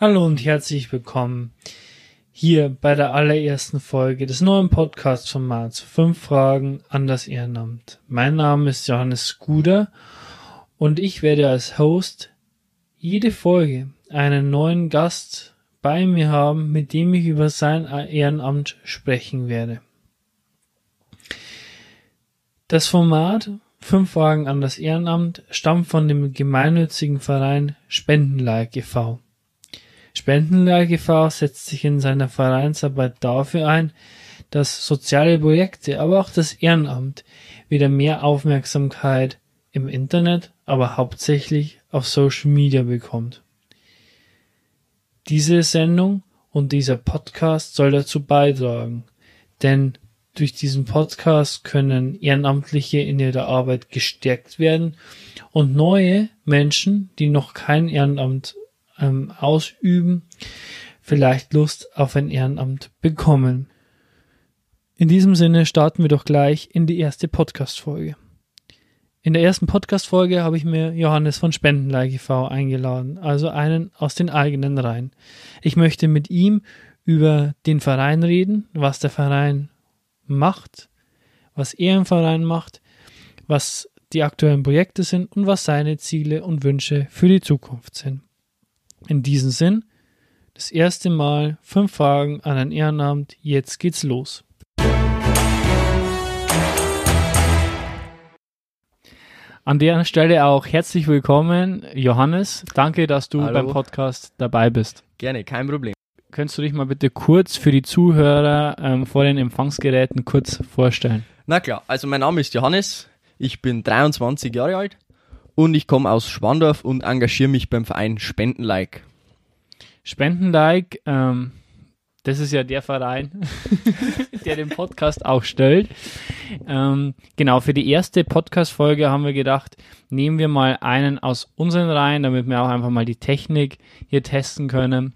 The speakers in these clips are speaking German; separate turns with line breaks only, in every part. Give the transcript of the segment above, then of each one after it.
Hallo und herzlich willkommen hier bei der allerersten Folge des neuen Podcast-Formats Fünf Fragen an das Ehrenamt. Mein Name ist Johannes Skuder und ich werde als Host jede Folge einen neuen Gast bei mir haben, mit dem ich über sein Ehrenamt sprechen werde. Das Format Fünf Fragen an das Ehrenamt stammt von dem gemeinnützigen Verein Spendenleih e.V. Spendenleih e.V. setzt sich in seiner Vereinsarbeit dafür ein, dass soziale Projekte, aber auch das Ehrenamt wieder mehr Aufmerksamkeit im Internet, aber hauptsächlich auf Social Media bekommt. Diese Sendung und dieser Podcast soll dazu beitragen, denn durch diesen Podcast können Ehrenamtliche in ihrer Arbeit gestärkt werden und neue Menschen, die noch kein Ehrenamt ähm, ausüben, vielleicht Lust auf ein Ehrenamt bekommen. In diesem Sinne starten wir doch gleich in die erste Podcast-Folge. In der ersten Podcast-Folge habe ich mir Johannes von Spendenleih e.V. eingeladen, also einen aus den eigenen Reihen. Ich möchte mit ihm über den Verein reden, was der Verein macht, was er im Verein macht, was die aktuellen Projekte sind und was seine Ziele und Wünsche für die Zukunft sind. In diesem Sinn, das erste Mal fünf Fragen an ein Ehrenamt, jetzt geht's los. An der Stelle auch herzlich willkommen, Johannes. Danke, dass du Hallo. beim Podcast dabei bist.
Gerne, kein Problem.
Könntest du dich mal bitte kurz für die Zuhörer ähm, vor den Empfangsgeräten kurz vorstellen?
Na klar, also mein Name ist Johannes, ich bin 23 Jahre alt und ich komme aus Schwandorf und engagiere mich beim Verein Spendenlike.
Spendenlike, ähm, das ist ja der Verein, der den Podcast auch stellt. Ähm, genau, für die erste Podcast-Folge haben wir gedacht, nehmen wir mal einen aus unseren Reihen, damit wir auch einfach mal die Technik hier testen können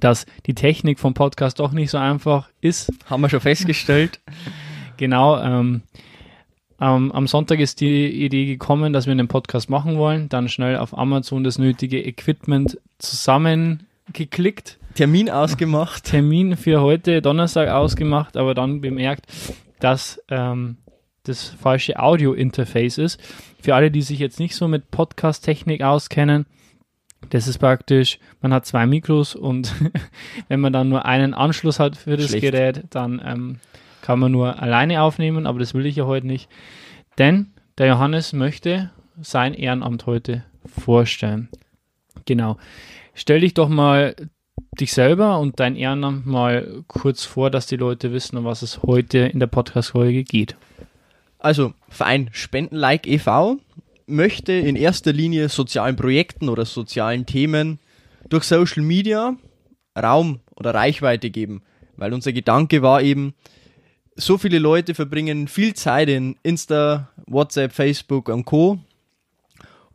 dass die Technik vom Podcast doch nicht so einfach ist.
Haben wir schon festgestellt.
genau. Ähm, ähm, am Sonntag ist die Idee gekommen, dass wir einen Podcast machen wollen. Dann schnell auf Amazon das nötige Equipment zusammengeklickt.
Termin ausgemacht.
Termin für heute, Donnerstag ausgemacht, aber dann bemerkt, dass ähm, das falsche Audio-Interface ist. Für alle, die sich jetzt nicht so mit Podcast-Technik auskennen, das ist praktisch, man hat zwei Mikros und wenn man dann nur einen Anschluss hat für das Schlecht. Gerät, dann ähm, kann man nur alleine aufnehmen, aber das will ich ja heute nicht. Denn der Johannes möchte sein Ehrenamt heute vorstellen. Genau. Stell dich doch mal dich selber und dein Ehrenamt mal kurz vor, dass die Leute wissen, um was es heute in der Podcast-Folge geht.
Also, Verein Spendenlike e.V möchte in erster Linie sozialen Projekten oder sozialen Themen durch Social Media Raum oder Reichweite geben, weil unser Gedanke war eben, so viele Leute verbringen viel Zeit in Insta, WhatsApp, Facebook und Co.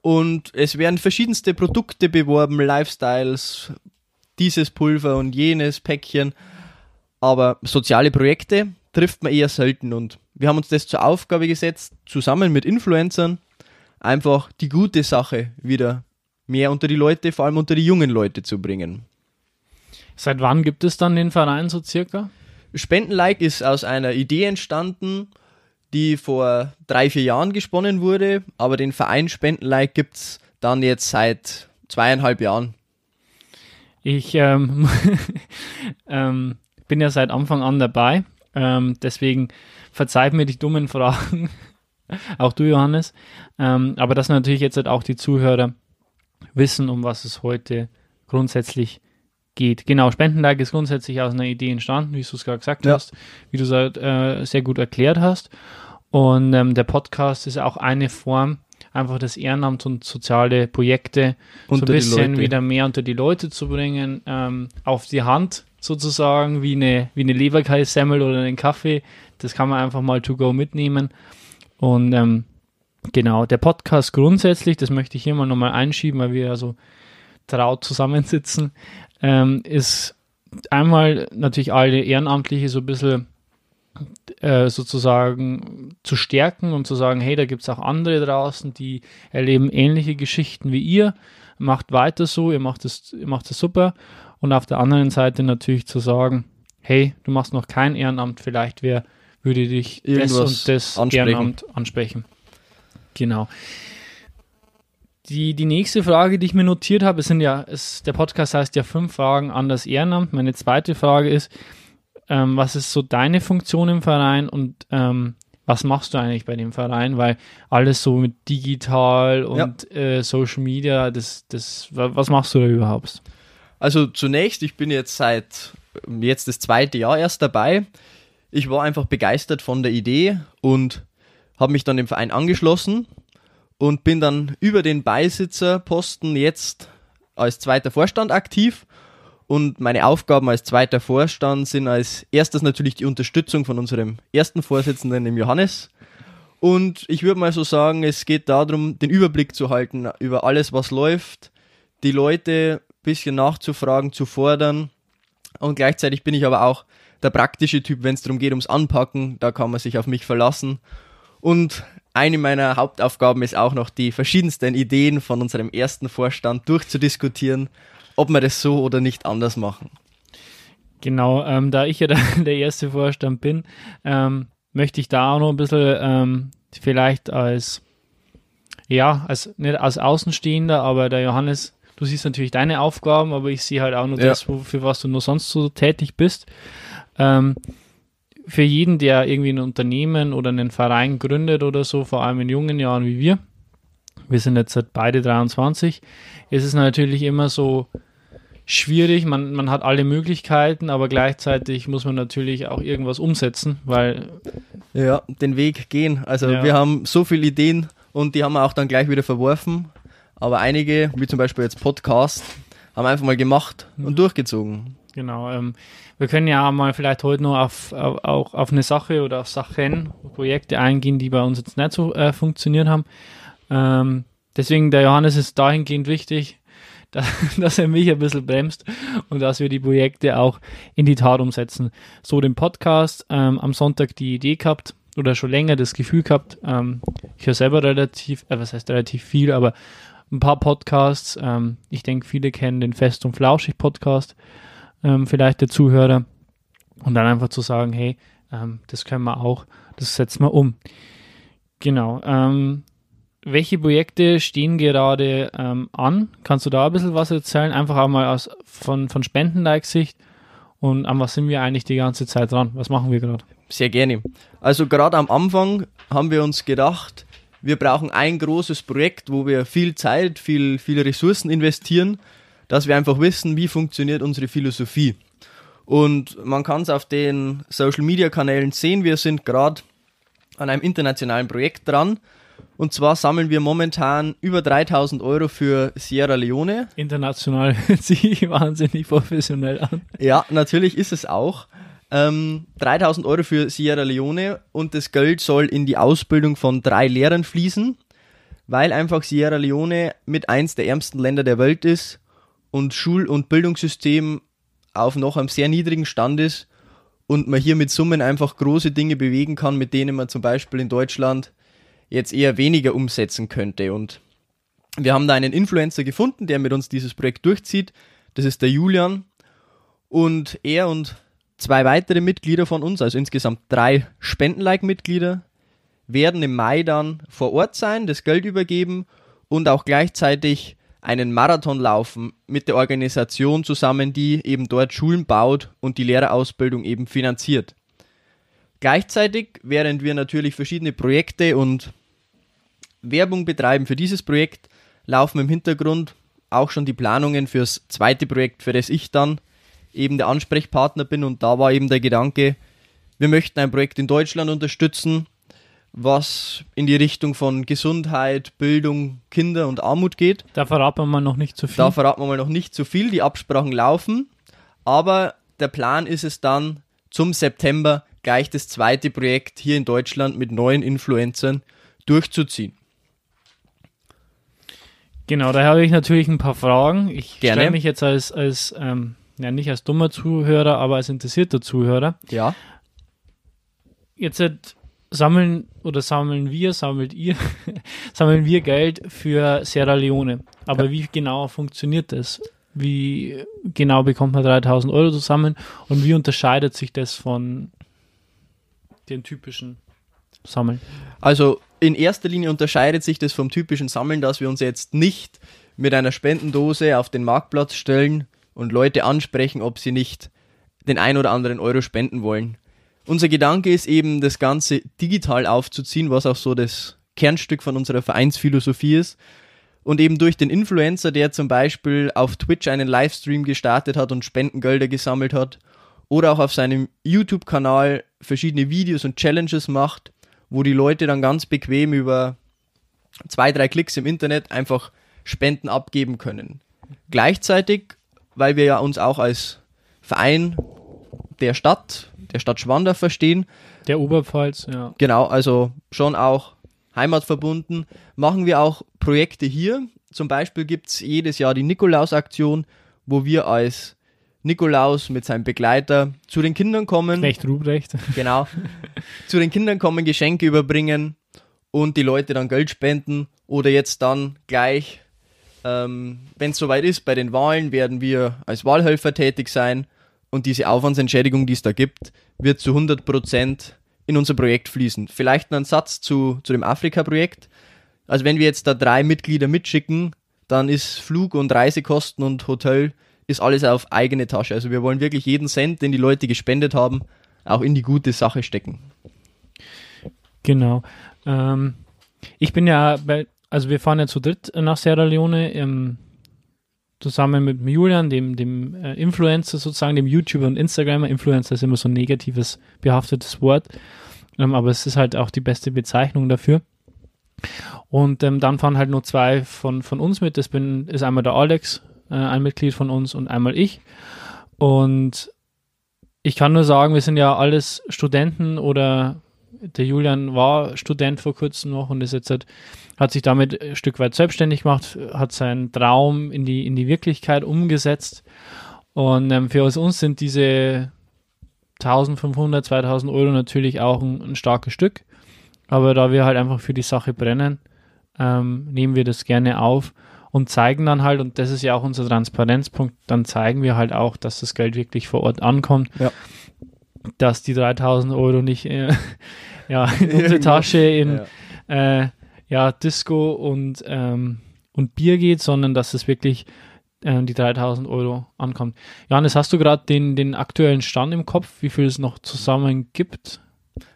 Und es werden verschiedenste Produkte beworben, Lifestyles, dieses Pulver und jenes Päckchen. Aber soziale Projekte trifft man eher selten und wir haben uns das zur Aufgabe gesetzt, zusammen mit Influencern einfach die gute Sache wieder mehr unter die Leute, vor allem unter die jungen Leute zu bringen.
Seit wann gibt es dann den Verein so circa?
Spendenlike ist aus einer Idee entstanden, die vor drei, vier Jahren gesponnen wurde, aber den Verein Spendenlike gibt es dann jetzt seit zweieinhalb Jahren.
Ich ähm, ähm, bin ja seit Anfang an dabei, ähm, deswegen verzeiht mir die dummen Fragen. auch du, Johannes. Ähm, aber dass natürlich jetzt halt auch die Zuhörer wissen, um was es heute grundsätzlich geht. Genau, Spendentag ist grundsätzlich aus einer Idee entstanden, wie du es gerade gesagt ja. hast, wie du es halt, äh, sehr gut erklärt hast. Und ähm, der Podcast ist auch eine Form, einfach das Ehrenamt und soziale Projekte unter so ein bisschen wieder mehr unter die Leute zu bringen, ähm, auf die Hand sozusagen, wie eine, wie eine Leberkaissemmel oder einen Kaffee. Das kann man einfach mal to go mitnehmen. Und ähm, genau, der Podcast grundsätzlich, das möchte ich hier mal nochmal einschieben, weil wir ja so traut zusammensitzen, ähm, ist einmal natürlich alle Ehrenamtliche so ein bisschen äh, sozusagen zu stärken und zu sagen, hey, da gibt es auch andere draußen, die erleben ähnliche Geschichten wie ihr. macht weiter so, ihr macht es, ihr macht es super. Und auf der anderen Seite natürlich zu sagen, hey, du machst noch kein Ehrenamt, vielleicht wer würde dich
Irgendwas
das und das
ansprechen.
Ehrenamt ansprechen. Genau. Die, die nächste Frage, die ich mir notiert habe, es sind ja, es, der Podcast heißt ja fünf Fragen an das Ehrenamt. Meine zweite Frage ist, ähm, was ist so deine Funktion im Verein und ähm, was machst du eigentlich bei dem Verein? Weil alles so mit digital und äh, Social Media, das, das, wa- was machst du da überhaupt?
Also zunächst, ich bin jetzt seit ähm, jetzt das zweite Jahr erst dabei. Ich war einfach begeistert von der Idee und habe mich dann dem Verein angeschlossen und bin dann über den Beisitzerposten jetzt als zweiter Vorstand aktiv. Und meine Aufgaben als zweiter Vorstand sind als erstes natürlich die Unterstützung von unserem ersten Vorsitzenden, dem Johannes. Und ich würde mal so sagen, es geht darum, den Überblick zu halten über alles, was läuft, die Leute ein bisschen nachzufragen, zu fordern. Und gleichzeitig bin ich aber auch der praktische Typ, wenn es darum geht, ums Anpacken. Da kann man sich auf mich verlassen. Und eine meiner Hauptaufgaben ist auch noch, die verschiedensten Ideen von unserem ersten Vorstand durchzudiskutieren, ob wir das so oder nicht anders machen.
Genau, ähm, da ich ja der, der erste Vorstand bin, ähm, möchte ich da auch noch ein bisschen ähm, vielleicht als, ja, als nicht als Außenstehender, aber der Johannes, du siehst natürlich deine Aufgaben, aber ich sehe halt auch nur
Ja.
das, für was du nur sonst so tätig bist. Für jeden, der irgendwie ein Unternehmen oder einen Verein gründet oder so, vor allem in jungen Jahren wie wir, wir sind jetzt beide 23, ist es natürlich immer so, schwierig. Man, man hat alle Möglichkeiten, aber gleichzeitig muss man natürlich auch irgendwas umsetzen, weil
Ja, den Weg gehen. Also
Ja.
wir haben so viele Ideen und die haben wir auch dann gleich wieder verworfen. Aber einige, wie zum Beispiel jetzt Podcast, haben einfach mal gemacht und durchgezogen.
Genau, ähm, wir können ja mal vielleicht heute noch auf, auf, auch auf eine Sache oder auf Sachen, Projekte eingehen, die bei uns jetzt nicht so äh, funktioniert haben. Ähm, deswegen, der Johannes ist dahingehend wichtig, dass, dass er mich ein bisschen bremst und dass wir die Projekte auch in die Tat umsetzen. So den Podcast, ähm, am Sonntag die Idee gehabt oder schon länger das Gefühl gehabt, ähm, ich höre selber relativ, äh, was heißt relativ viel, aber ein paar Podcasts. Ähm, ich denke, viele kennen den Fest und Flauschig Podcast, ähm, vielleicht der Zuhörer. Und dann einfach zu sagen, hey, ähm, das können wir auch, das setzen wir um. Genau. Ähm, welche Projekte stehen gerade ähm, an? Kannst du da ein bisschen was erzählen? Einfach auch mal aus, von, von Spenden-Like-Sicht. Und an was sind wir eigentlich die ganze Zeit dran? Was machen wir gerade?
Sehr gerne. Also gerade am Anfang haben wir uns gedacht, wir brauchen ein großes Projekt, wo wir viel Zeit, viel, viele Ressourcen investieren, dass wir einfach wissen, wie funktioniert unsere Philosophie. Und man kann es auf den Social-Media-Kanälen sehen, wir sind gerade an einem internationalen Projekt dran. Und zwar sammeln wir momentan über 3000 Euro für Sierra Leone.
International hört sich wahnsinnig professionell an.
Ja, natürlich ist es auch. Ähm, 3000 Euro für Sierra Leone und das Geld soll in die Ausbildung von drei Lehrern fließen, weil einfach Sierra Leone mit eins der ärmsten Länder der Welt ist und Schul- und Bildungssystem auf noch einem sehr niedrigen Stand ist und man hier mit Summen einfach große Dinge bewegen kann, mit denen man zum Beispiel in Deutschland jetzt eher weniger umsetzen könnte. Und wir haben da einen Influencer gefunden, der mit uns dieses Projekt durchzieht. Das ist der Julian. Und er und zwei weitere Mitglieder von uns, also insgesamt drei Spenden-Like-Mitglieder, werden im Mai dann vor Ort sein, das Geld übergeben und auch gleichzeitig einen Marathon laufen mit der Organisation zusammen, die eben dort Schulen baut und die Lehrerausbildung eben finanziert. Gleichzeitig, während wir natürlich verschiedene Projekte und Werbung betreiben für dieses Projekt, laufen im Hintergrund auch schon die Planungen fürs zweite Projekt, für das ich dann eben der Ansprechpartner bin. Und da war eben der Gedanke, wir möchten ein Projekt in Deutschland unterstützen, was in die Richtung von Gesundheit, Bildung, Kinder und Armut geht.
Da verraten wir mal noch nicht zu viel.
Da verraten wir mal noch nicht zu viel, die Absprachen laufen, aber der Plan ist es dann zum September gleich das zweite Projekt hier in Deutschland mit neuen Influencern durchzuziehen.
Genau, da habe ich natürlich ein paar Fragen. Ich stelle mich jetzt als, als ähm, ja nicht als dummer Zuhörer, aber als interessierter Zuhörer.
Ja,
Jetzt, sammeln oder sammeln wir, sammelt ihr, sammeln wir Geld für Sierra Leone. Aber ja. wie genau funktioniert das? Wie genau bekommt man 3000 Euro zusammen und wie unterscheidet sich das von den typischen Sammeln?
Also in erster Linie unterscheidet sich das vom typischen Sammeln, dass wir uns jetzt nicht mit einer Spendendose auf den Marktplatz stellen und Leute ansprechen, ob sie nicht den ein oder anderen Euro spenden wollen. Unser Gedanke ist eben, das Ganze digital aufzuziehen, was auch so das Kernstück von unserer Vereinsphilosophie ist. Und eben durch den Influencer, der zum Beispiel auf Twitch einen Livestream gestartet hat und Spendengelder gesammelt hat, oder auch auf seinem YouTube-Kanal verschiedene Videos und Challenges macht, wo die Leute dann ganz bequem über zwei, drei Klicks im Internet einfach Spenden abgeben können. Gleichzeitig, weil wir ja uns auch als Verein der Stadt, der Stadt Schwander verstehen.
Der Oberpfalz, ja.
Genau, also schon auch heimatverbunden, machen wir auch Projekte hier. Zum Beispiel gibt es jedes Jahr die Nikolaus-Aktion, wo wir als Nikolaus mit seinem Begleiter zu den Kindern kommen.
Recht Ruprecht.
Genau. zu den Kindern kommen, Geschenke überbringen und die Leute dann Geld spenden oder jetzt dann gleich, ähm, wenn es soweit ist, bei den Wahlen werden wir als Wahlhelfer tätig sein und diese Aufwandsentschädigung, die es da gibt, wird zu 100 Prozent in unser Projekt fließen. Vielleicht noch ein Satz zu, zu dem Afrika-Projekt. Also wenn wir jetzt da drei Mitglieder mitschicken, dann ist Flug und Reisekosten und Hotel ist alles auf eigene Tasche. Also wir wollen wirklich jeden Cent, den die Leute gespendet haben, auch in die gute Sache stecken.
Genau. Ähm, ich bin ja bei, also wir fahren ja zu dritt nach Sierra Leone. Ähm, zusammen mit Julian, dem, dem äh, Influencer sozusagen, dem YouTuber und Instagrammer. Influencer ist immer so ein negatives, behaftetes Wort, ähm, aber es ist halt auch die beste Bezeichnung dafür. Und ähm, dann fahren halt nur zwei von, von uns mit. Das bin, ist einmal der Alex, äh, ein Mitglied von uns, und einmal ich. Und ich kann nur sagen, wir sind ja alles Studenten oder der Julian war Student vor kurzem noch und ist jetzt halt hat sich damit ein Stück weit selbstständig gemacht, hat seinen Traum in die, in die Wirklichkeit umgesetzt. Und ähm, für uns sind diese 1500, 2000 Euro natürlich auch ein, ein, starkes Stück. Aber da wir halt einfach für die Sache brennen, ähm, nehmen wir das gerne auf und zeigen dann halt, und das ist ja auch unser Transparenzpunkt, dann zeigen wir halt auch, dass das Geld wirklich vor Ort ankommt. Ja. Dass die 3000 Euro nicht äh, ja, in unsere Tasche in, ja. äh, ja, Disco und, ähm, und Bier geht, sondern dass es wirklich äh, die 3000 Euro ankommt. Johannes, hast du gerade den, den aktuellen Stand im Kopf, wie viel es noch zusammen gibt?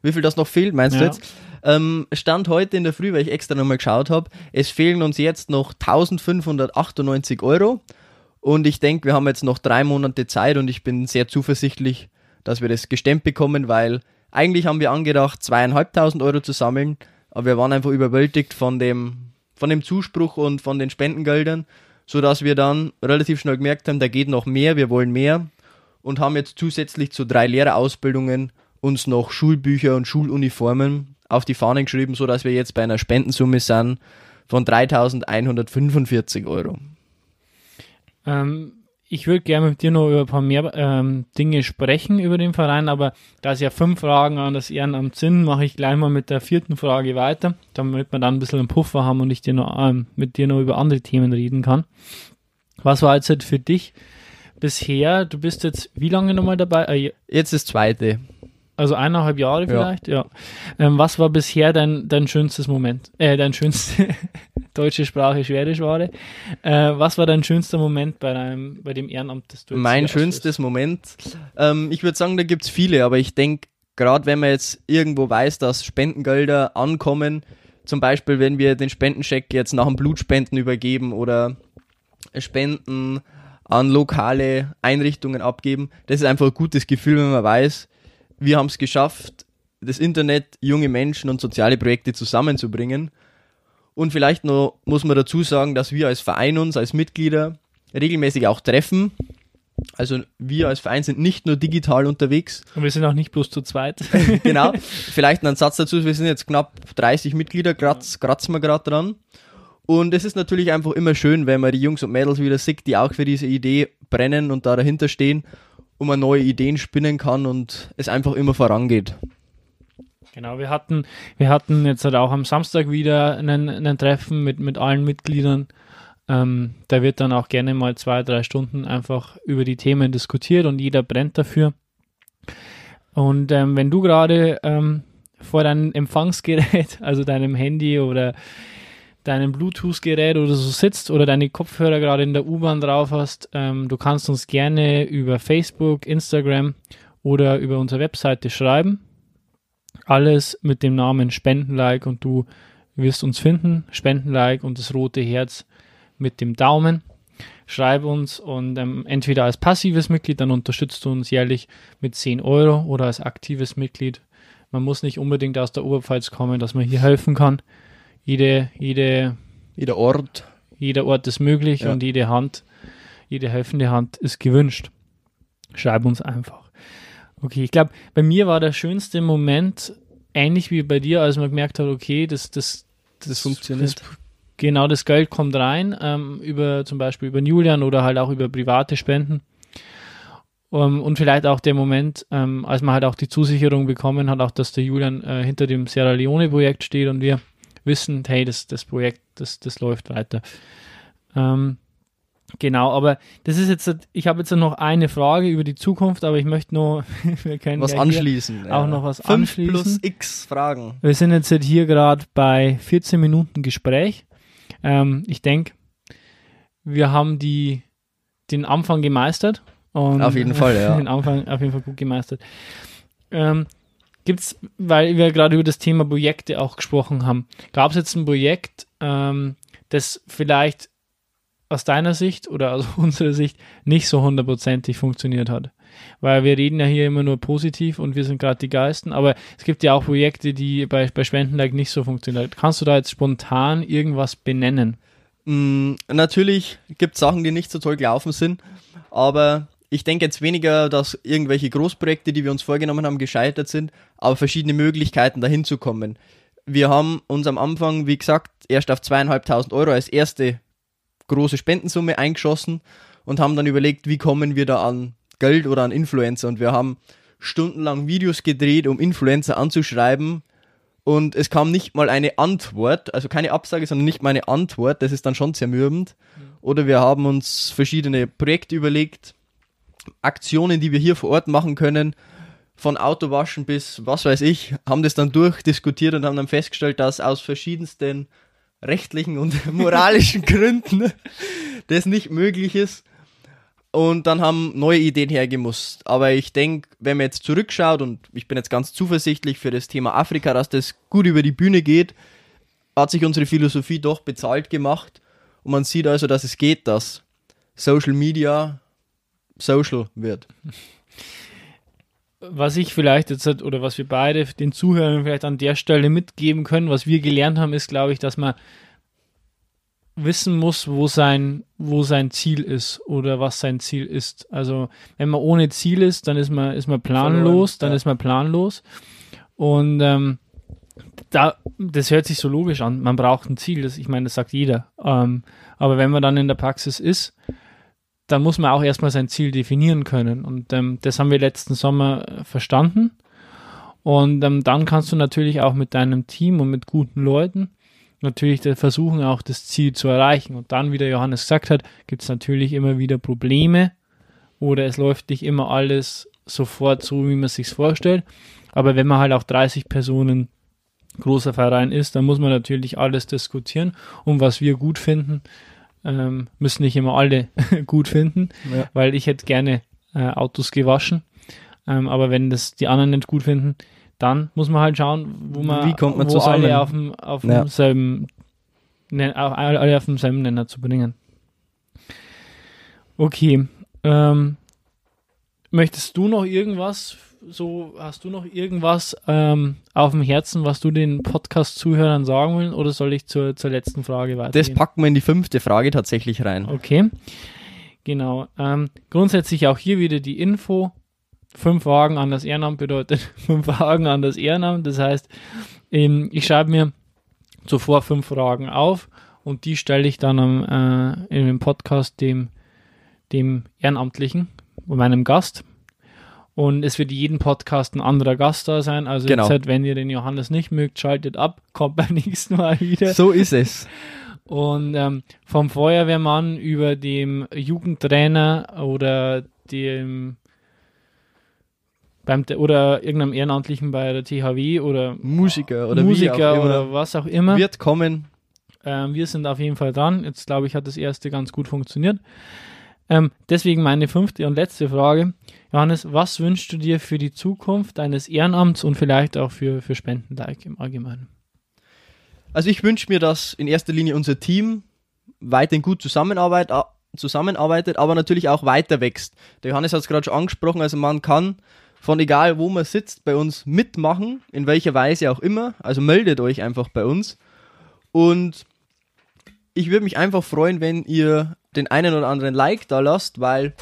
Wie viel das noch fehlt, meinst ja. du jetzt? Ähm, Stand heute in der Früh, weil ich extra nochmal geschaut habe, es fehlen uns jetzt noch 1598 Euro. Und ich denke, wir haben jetzt noch drei Monate Zeit und ich bin sehr zuversichtlich, dass wir das gestemmt bekommen, weil eigentlich haben wir angedacht, zweieinhalbtausend Euro zu sammeln. Aber wir waren einfach überwältigt von dem, von dem Zuspruch und von den Spendengeldern, sodass wir dann relativ schnell gemerkt haben, da geht noch mehr, wir wollen mehr und haben jetzt zusätzlich zu drei Lehrerausbildungen uns noch Schulbücher und Schuluniformen auf die Fahnen geschrieben, sodass wir jetzt bei einer Spendensumme sind von 3145 Euro.
Ähm, ich würde gerne mit dir noch über ein paar mehr ähm, Dinge sprechen über den Verein, aber da es ja fünf Fragen an das Ehrenamt sind, mache ich gleich mal mit der vierten Frage weiter, damit wir dann ein bisschen einen Puffer haben und ich dir noch, ähm, mit dir noch über andere Themen reden kann. Was war jetzt für dich bisher? Du bist jetzt wie lange nochmal dabei?
Äh, jetzt das zweite.
Also eineinhalb Jahre vielleicht, ja. ja. Ähm, was war bisher dein, dein schönstes Moment? Äh, dein schönste deutsche Sprache, schwere Sprache. Äh, was war dein schönster Moment bei, deinem, bei dem Ehrenamt,
das du Mein schönstes Moment? Ähm, ich würde sagen, da gibt es viele, aber ich denke, gerade wenn man jetzt irgendwo weiß, dass Spendengelder ankommen, zum Beispiel, wenn wir den Spendencheck jetzt nach dem Blutspenden übergeben oder Spenden an lokale Einrichtungen abgeben, das ist einfach ein gutes Gefühl, wenn man weiß, wir haben es geschafft, das Internet, junge Menschen und soziale Projekte zusammenzubringen. Und vielleicht noch muss man dazu sagen, dass wir als Verein uns, als Mitglieder regelmäßig auch treffen. Also wir als Verein sind nicht nur digital unterwegs.
Und wir sind auch nicht bloß zu zweit.
genau. Vielleicht ein Satz dazu, wir sind jetzt knapp 30 Mitglieder, kratz, kratzen wir gerade dran. Und es ist natürlich einfach immer schön, wenn man die Jungs und Mädels wieder sieht, die auch für diese Idee brennen und da dahinter stehen wo man neue Ideen spinnen kann und es einfach immer vorangeht.
Genau, wir hatten, wir hatten jetzt halt auch am Samstag wieder einen, einen Treffen mit, mit allen Mitgliedern. Ähm, da wird dann auch gerne mal zwei, drei Stunden einfach über die Themen diskutiert und jeder brennt dafür. Und ähm, wenn du gerade ähm, vor deinem Empfangsgerät, also deinem Handy oder deinem Bluetooth-Gerät oder so sitzt oder deine Kopfhörer gerade in der U-Bahn drauf hast, ähm, du kannst uns gerne über Facebook, Instagram oder über unsere Webseite schreiben. Alles mit dem Namen Spendenlike und du wirst uns finden. Spendenlike und das rote Herz mit dem Daumen. Schreib uns und ähm, entweder als passives Mitglied, dann unterstützt du uns jährlich mit 10 Euro oder als aktives Mitglied. Man muss nicht unbedingt aus der Oberpfalz kommen, dass man hier helfen kann. Jede, jede,
Jeder Ort.
jeder Ort ist möglich
Ja.
und jede Hand, jede helfende Hand ist gewünscht. Schreib uns einfach. Okay, ich glaube, bei mir war der schönste Moment ähnlich wie bei dir, als man gemerkt hat, okay, das, das, das,
funktioniert.
Das, genau, das Geld kommt rein, ähm, über zum Beispiel über den Julian oder halt auch über private Spenden. Um, und vielleicht auch der Moment, ähm, als man halt auch die Zusicherung bekommen hat, auch dass der Julian äh, hinter dem Sierra Leone-Projekt steht und wir wissen, hey, das, das Projekt, das, das läuft weiter. Ähm, genau, aber das ist jetzt, ich habe jetzt noch eine Frage über die Zukunft, aber ich möchte nur, wir können
Was
ja
anschließen.
auch noch was
5
anschließen.
plus x Fragen.
wir sind jetzt hier gerade bei 14 Minuten Gespräch. Ähm, ich denke, wir haben die, den Anfang gemeistert. Und
Auf jeden Fall, ja.
Den Anfang auf jeden Fall gut gemeistert. Ähm, gibt's, weil wir gerade über das Thema Projekte auch gesprochen haben, gab es jetzt ein Projekt, ähm, das vielleicht aus deiner Sicht oder aus unserer Sicht nicht so hundertprozentig funktioniert hat? Weil wir reden ja hier immer nur positiv und wir sind gerade die Geisten, aber es gibt ja auch Projekte, die bei, bei Spendenlike nicht so funktionieren. Kannst du da jetzt spontan irgendwas benennen?
Mm, natürlich gibt es Sachen, die nicht so toll gelaufen sind, aber ich denke jetzt weniger, dass irgendwelche Großprojekte, die wir uns vorgenommen haben, gescheitert sind, aber verschiedene Möglichkeiten dahin zu kommen. Wir haben uns am Anfang, wie gesagt, erst auf zweieinhalbtausend Euro als erste große Spendensumme eingeschossen und haben dann überlegt, wie kommen wir da an Geld oder an Influencer und wir haben stundenlang Videos gedreht, um Influencer anzuschreiben, und es kam nicht mal eine Antwort, also keine Absage, sondern nicht mal eine Antwort. Das ist dann schon zermürbend. Oder wir haben uns verschiedene Projekte überlegt, Aktionen, die wir hier vor Ort machen können, von Autowaschen bis was weiß ich, haben das dann durchdiskutiert und haben dann festgestellt, dass aus verschiedensten rechtlichen und moralischen Gründen das nicht möglich ist. Und dann haben neue Ideen hergemusst. Aber ich denke, wenn man jetzt zurückschaut, und ich bin jetzt ganz zuversichtlich für das Thema Afrika, dass das gut über die Bühne geht, hat sich unsere Philosophie doch bezahlt gemacht. Und man sieht also, dass es geht, dass Social Media social wird.
was ich vielleicht jetzt halt, oder was wir beide den Zuhörern vielleicht an der Stelle mitgeben können, was wir gelernt haben, ist, glaube ich, dass man wissen muss, wo sein, wo sein Ziel ist oder was sein Ziel ist. Also wenn man ohne Ziel ist, dann ist man, ist man planlos, dann ist man planlos. Und ähm, da, das hört sich so logisch an. Man braucht ein Ziel, das, ich meine, das sagt jeder. Ähm, aber wenn man dann in der Praxis ist, dann muss man auch erstmal sein Ziel definieren können. Und ähm, das haben wir letzten Sommer äh, verstanden. Und ähm, dann kannst du natürlich auch mit deinem Team und mit guten Leuten natürlich versuchen, auch das Ziel zu erreichen. Und dann, wie der Johannes gesagt hat, gibt es natürlich immer wieder Probleme oder es läuft nicht immer alles sofort so, wie man es sich vorstellt. Aber wenn man halt auch 30 Personen großer Verein ist, dann muss man natürlich alles diskutieren. Und was wir gut finden, ähm, müssen nicht immer alle gut finden,
Ja.
weil ich hätte gerne äh, Autos gewaschen. Ähm, aber wenn das die anderen nicht gut finden, dann muss man halt schauen, wo man,
Wie kommt man
wo
zusammen?
alle auf dem, auf
Ja.
selben, alle auf demselben Nenner zu bringen. Okay. Ähm, möchtest du noch irgendwas, so hast du noch irgendwas ähm, auf dem Herzen, was du den Podcast-Zuhörern sagen willst, oder soll ich zur, zur letzten Frage
Das
weitergehen?
packen wir in die fünfte Frage tatsächlich rein.
Okay. Genau. Ähm, grundsätzlich auch hier wieder die Info. Fünf Fragen an das Ehrenamt bedeutet fünf Fragen an das Ehrenamt. Das heißt, ähm, ich schreibe mir zuvor fünf Fragen auf und die stelle ich dann am, äh, in dem Podcast dem, dem Ehrenamtlichen, meinem Gast. Und es wird jeden Podcast ein anderer Gast da sein. Also
Genau.
jetzt wenn ihr den Johannes nicht mögt, schaltet ab, kommt beim nächsten Mal wieder.
So ist es.
Und ähm, vom Feuerwehrmann über dem Jugendtrainer oder dem beim oder irgendeinem Ehrenamtlichen bei der THW oder
Musiker oder
Musiker oder was auch immer.
Wird kommen.
Ähm, wir sind auf jeden Fall dran. Jetzt glaube ich, hat das erste ganz gut funktioniert. Ähm, deswegen meine fünfte und letzte Frage. Johannes, was wünschst du dir für die Zukunft deines Ehrenamts und vielleicht auch für, für Spenden-Like im Allgemeinen?
Also ich wünsche mir, dass in erster Linie unser Team weiterhin gut zusammenarbeit, a- zusammenarbeitet, aber natürlich auch weiter wächst. Der Johannes hat es gerade schon angesprochen, also man kann von egal wo man sitzt bei uns mitmachen, in welcher Weise auch immer. Also meldet euch einfach bei uns. Und ich würde mich einfach freuen, wenn ihr den einen oder anderen Like da lasst, weil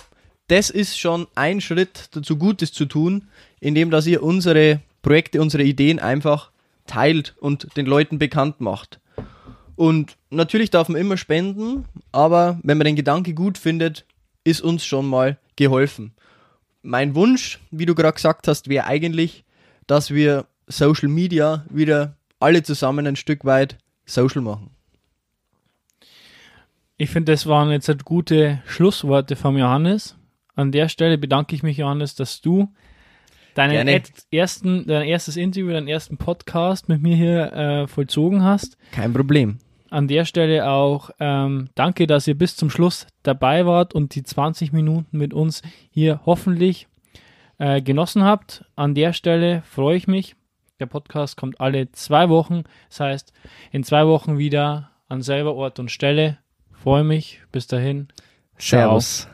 das ist schon ein Schritt dazu Gutes zu tun, indem dass ihr unsere Projekte, unsere Ideen einfach teilt und den Leuten bekannt macht. Und natürlich darf man immer spenden, aber wenn man den Gedanke gut findet, ist uns schon mal geholfen. Mein Wunsch, wie du gerade gesagt hast, wäre eigentlich, dass wir Social Media wieder alle zusammen ein Stück weit social machen.
Ich finde, das waren jetzt halt gute Schlussworte vom Johannes. An der Stelle bedanke ich mich, Johannes, dass du deinen ersten, dein erstes Interview, deinen ersten Podcast mit mir hier äh, vollzogen hast.
Kein Problem.
An der Stelle auch ähm, danke, dass ihr bis zum Schluss dabei wart und die 20 Minuten mit uns hier hoffentlich äh, genossen habt. An der Stelle freue ich mich. Der Podcast kommt alle zwei Wochen. Das heißt, in zwei Wochen wieder an selber Ort und Stelle. Freue mich. Bis dahin. Ciao.
Servus.